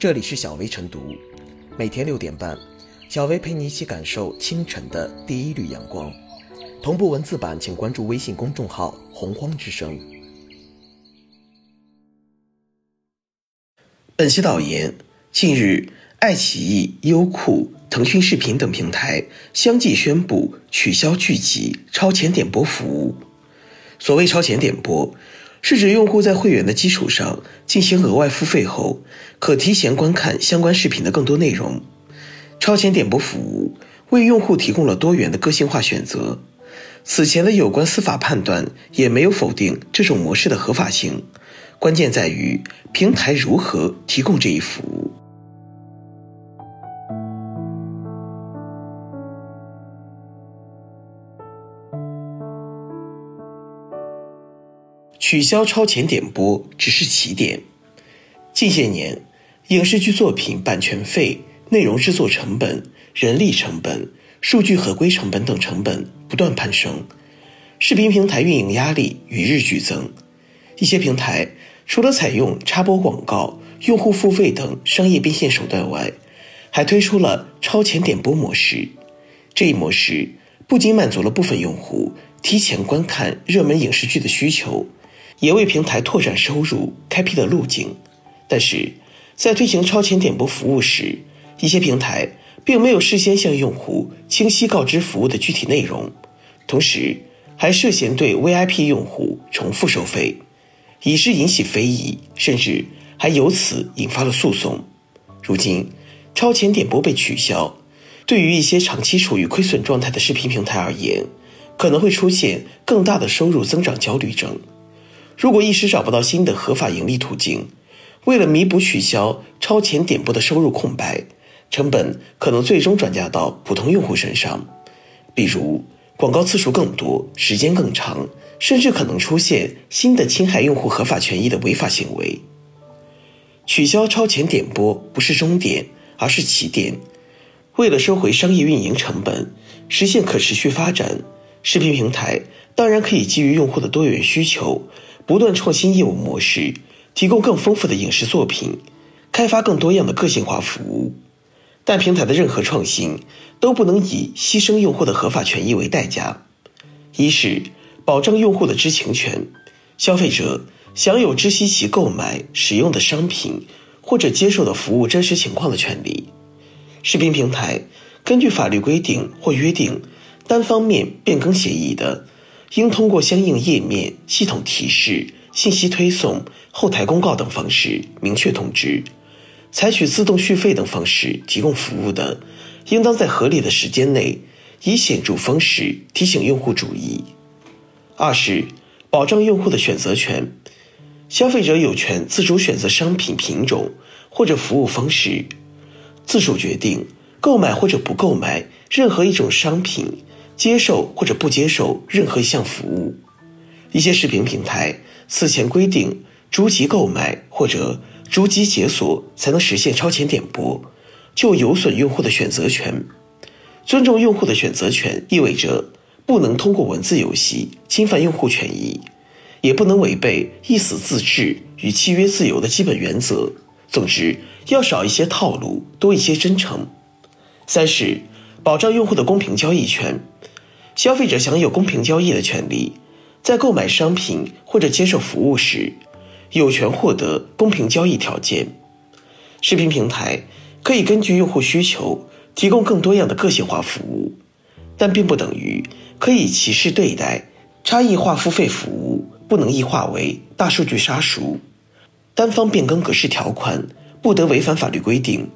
这里是小薇晨读，每天六点半，小薇陪你一起感受清晨的第一缕阳光。同步文字版，请关注微信公众号“洪荒之声”。本期导言：近日，爱奇艺、优酷、腾讯视频等平台相继宣布取消剧集超前点播服务。所谓超前点播，是指用户在会员的基础上进行额外付费后，可提前观看相关视频的更多内容。超前点播服务为用户提供了多元的个性化选择。此前的有关司法判断也没有否定这种模式的合法性，关键在于平台如何提供这一服务。取消超前点播只是起点。近些年，影视剧作品版权费、内容制作成本、人力成本、数据合规成本等成本不断攀升，视频平台运营压力与日俱增。一些平台除了采用插播广告、用户付费等商业变现手段外，还推出了超前点播模式。这一模式不仅满足了部分用户提前观看热门影视剧的需求。也为平台拓展收入开辟了路径，但是在推行超前点播服务时，一些平台并没有事先向用户清晰告知服务的具体内容，同时还涉嫌对 VIP 用户重复收费，以致引起非议，甚至还由此引发了诉讼。如今，超前点播被取消，对于一些长期处于亏损状态的视频平台而言，可能会出现更大的收入增长焦虑症。如果一时找不到新的合法盈利途径，为了弥补取消超前点播的收入空白，成本可能最终转嫁到普通用户身上，比如广告次数更多、时间更长，甚至可能出现新的侵害用户合法权益的违法行为。取消超前点播不是终点，而是起点。为了收回商业运营成本，实现可持续发展，视频平台当然可以基于用户的多元需求。不断创新业务模式，提供更丰富的影视作品，开发更多样的个性化服务。但平台的任何创新都不能以牺牲用户的合法权益为代价。一是保障用户的知情权，消费者享有知悉其购买、使用的商品或者接受的服务真实情况的权利。视频平台根据法律规定或约定，单方面变更协议的。应通过相应页面、系统提示、信息推送、后台公告等方式明确通知；采取自动续费等方式提供服务的，应当在合理的时间内以显著方式提醒用户注意。二是保障用户的选择权，消费者有权自主选择商品品种或者服务方式，自主决定购买或者不购买任何一种商品。接受或者不接受任何一项服务，一些视频平台此前规定逐级购买或者逐级解锁才能实现超前点播，就有损用户的选择权。尊重用户的选择权意味着不能通过文字游戏侵犯用户权益，也不能违背意思自治与契约自由的基本原则。总之，要少一些套路，多一些真诚。三是保障用户的公平交易权。消费者享有公平交易的权利，在购买商品或者接受服务时，有权获得公平交易条件。视频平台可以根据用户需求提供更多样的个性化服务，但并不等于可以歧视对待。差异化付费服务不能异化为大数据杀熟，单方变更格式条款不得违反法律规定，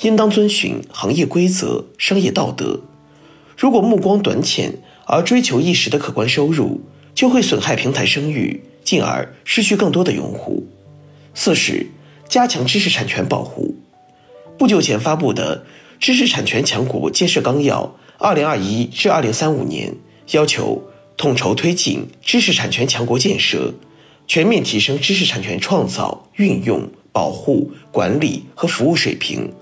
应当遵循行业规则、商业道德。如果目光短浅而追求一时的可观收入，就会损害平台声誉，进而失去更多的用户。四是加强知识产权保护。不久前发布的《知识产权强国建设纲要（二零二一至二零三五年）》要求统筹推进知识产权强国建设，全面提升知识产权创造、运用、保护、管理和服务水平。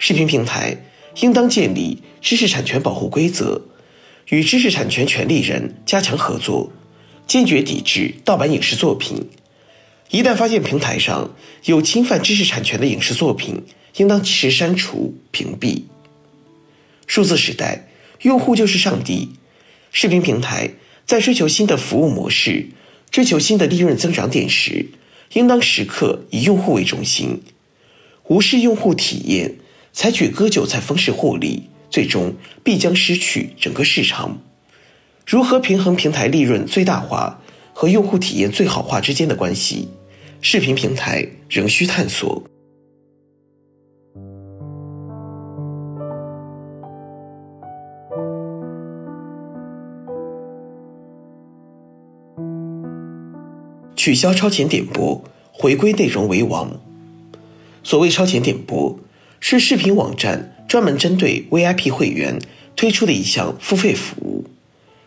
视频平台。应当建立知识产权保护规则，与知识产权权利人加强合作，坚决抵制盗版影视作品。一旦发现平台上有侵犯知识产权的影视作品，应当及时删除、屏蔽。数字时代，用户就是上帝。视频平台在追求新的服务模式、追求新的利润增长点时，应当时刻以用户为中心，无视用户体验，采取割韭菜方式获利，最终必将失去整个市场。如何平衡平台利润最大化和用户体验最好化之间的关系？视频平台仍需探索。取消超前点播，回归内容为王。所谓超前点播，是视频网站专门针对 VIP 会员推出的一项付费服务。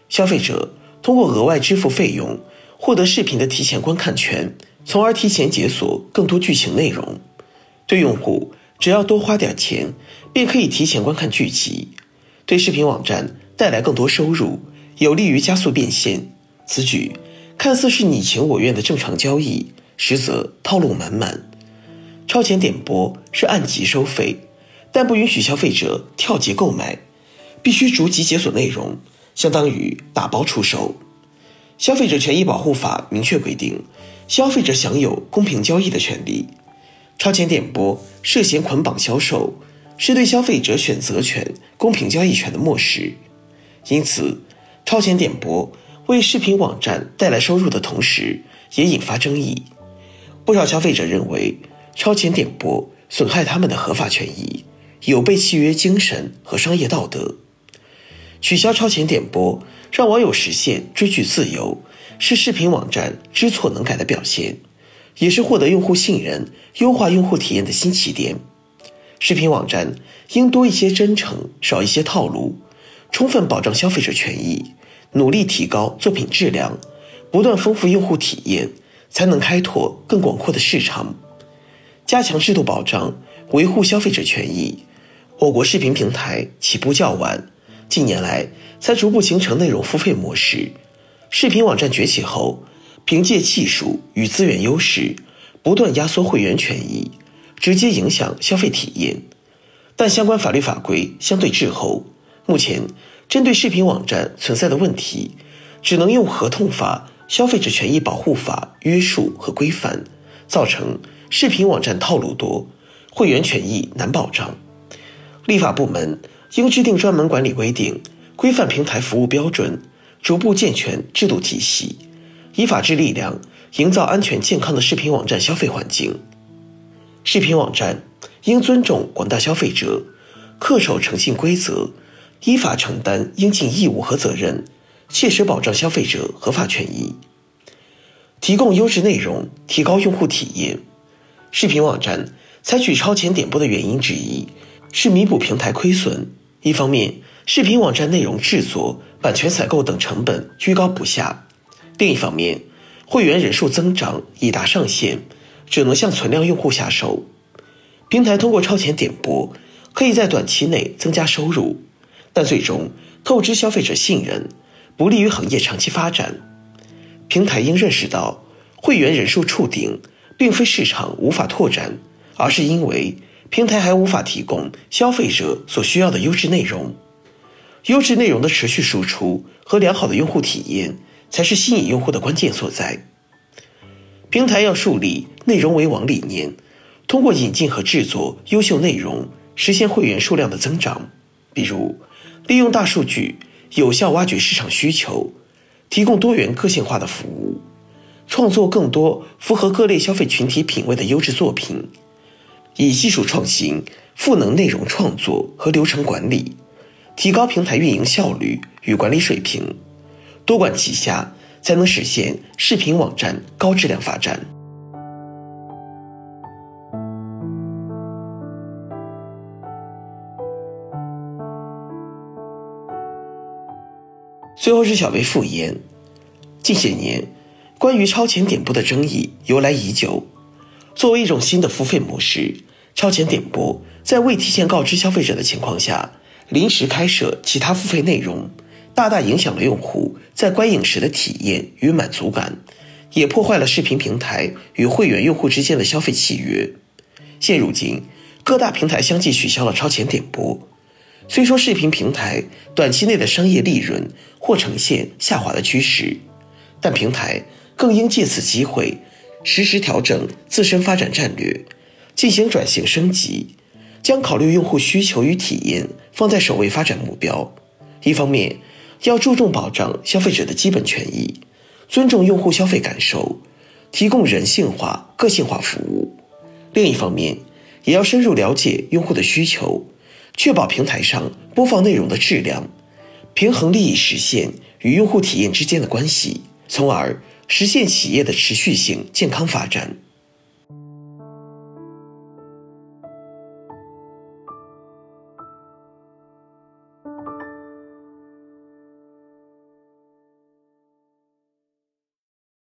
消费者通过额外支付费用，获得视频的提前观看权。从而提前解锁更多剧情内容，对用户只要多花点钱，便可以提前观看剧集，对视频网站带来更多收入，有利于加速变现。此举看似是你情我愿的正常交易，实则套路满满。超前点播是按集收费，但不允许消费者跳级购买，必须逐级解锁内容，相当于打包出售。消费者权益保护法明确规定。消费者享有公平交易的权利，超前点播涉嫌捆绑销售，是对消费者选择权、公平交易权的漠视。因此，超前点播为视频网站带来收入的同时，也引发争议。不少消费者认为，超前点播损害他们的合法权益，有悖契约精神和商业道德。取消超前点播，让网友实现追剧自由。是视频网站知错能改的表现，也是获得用户信任、优化用户体验的新起点。视频网站应多一些真诚，少一些套路，充分保障消费者权益，努力提高作品质量，不断丰富用户体验，才能开拓更广阔的市场。加强制度保障，维护消费者权益。我国视频平台起步较晚，近年来才逐步形成内容付费模式。视频网站崛起后，凭借技术与资源优势，不断压缩会员权益，直接影响消费体验。但相关法律法规相对滞后，目前针对视频网站存在的问题，只能用合同法、消费者权益保护法约束和规范，造成视频网站套路多，会员权益难保障。立法部门应制定专门管理规定，规范平台服务标准。逐步健全制度体系，以法治力量营造安全健康的视频网站消费环境。视频网站应尊重广大消费者，恪守诚信规则，依法承担应尽义务和责任，切实保障消费者合法权益，提供优质内容，提高用户体验。视频网站采取超前点播的原因之一是弥补平台亏损。一方面，视频网站内容制作。版权采购等成本居高不下。另一方面，会员人数增长已达上限，只能向存量用户下手。平台通过超前点播，可以在短期内增加收入，但最终透支消费者信任，不利于行业长期发展。平台应认识到，会员人数触顶，并非市场无法拓展，而是因为平台还无法提供消费者所需要的优质内容。优质内容的持续输出和良好的用户体验，才是吸引用户的关键所在。平台要树立内容为王理念，通过引进和制作优秀内容，实现会员数量的增长。比如，利用大数据有效挖掘市场需求，提供多元个性化的服务，创作更多符合各类消费群体品味的优质作品，以技术创新赋能内容创作和流程管理。提高平台运营效率与管理水平，多管齐下，才能实现视频网站高质量发展。最后是小薇复言，近些年，关于超前点播的争议由来已久。作为一种新的付费模式，超前点播在未提前告知消费者的情况下。临时开设其他付费内容，大大影响了用户在观影时的体验与满足感，也破坏了视频平台与会员用户之间的消费契约。现如今，各大平台相继取消了超前点播。虽说视频平台短期内的商业利润或呈现下滑的趋势，但平台更应借此机会，实时调整自身发展战略，进行转型升级，将考虑用户需求与体验放在首位发展目标。一方面，要注重保障消费者的基本权益。尊重用户消费感受，提供人性化、个性化服务。另一方面，也要深入了解用户的需求，确保平台上播放内容的质量，平衡利益实现与用户体验之间的关系，从而实现企业的持续性健康发展。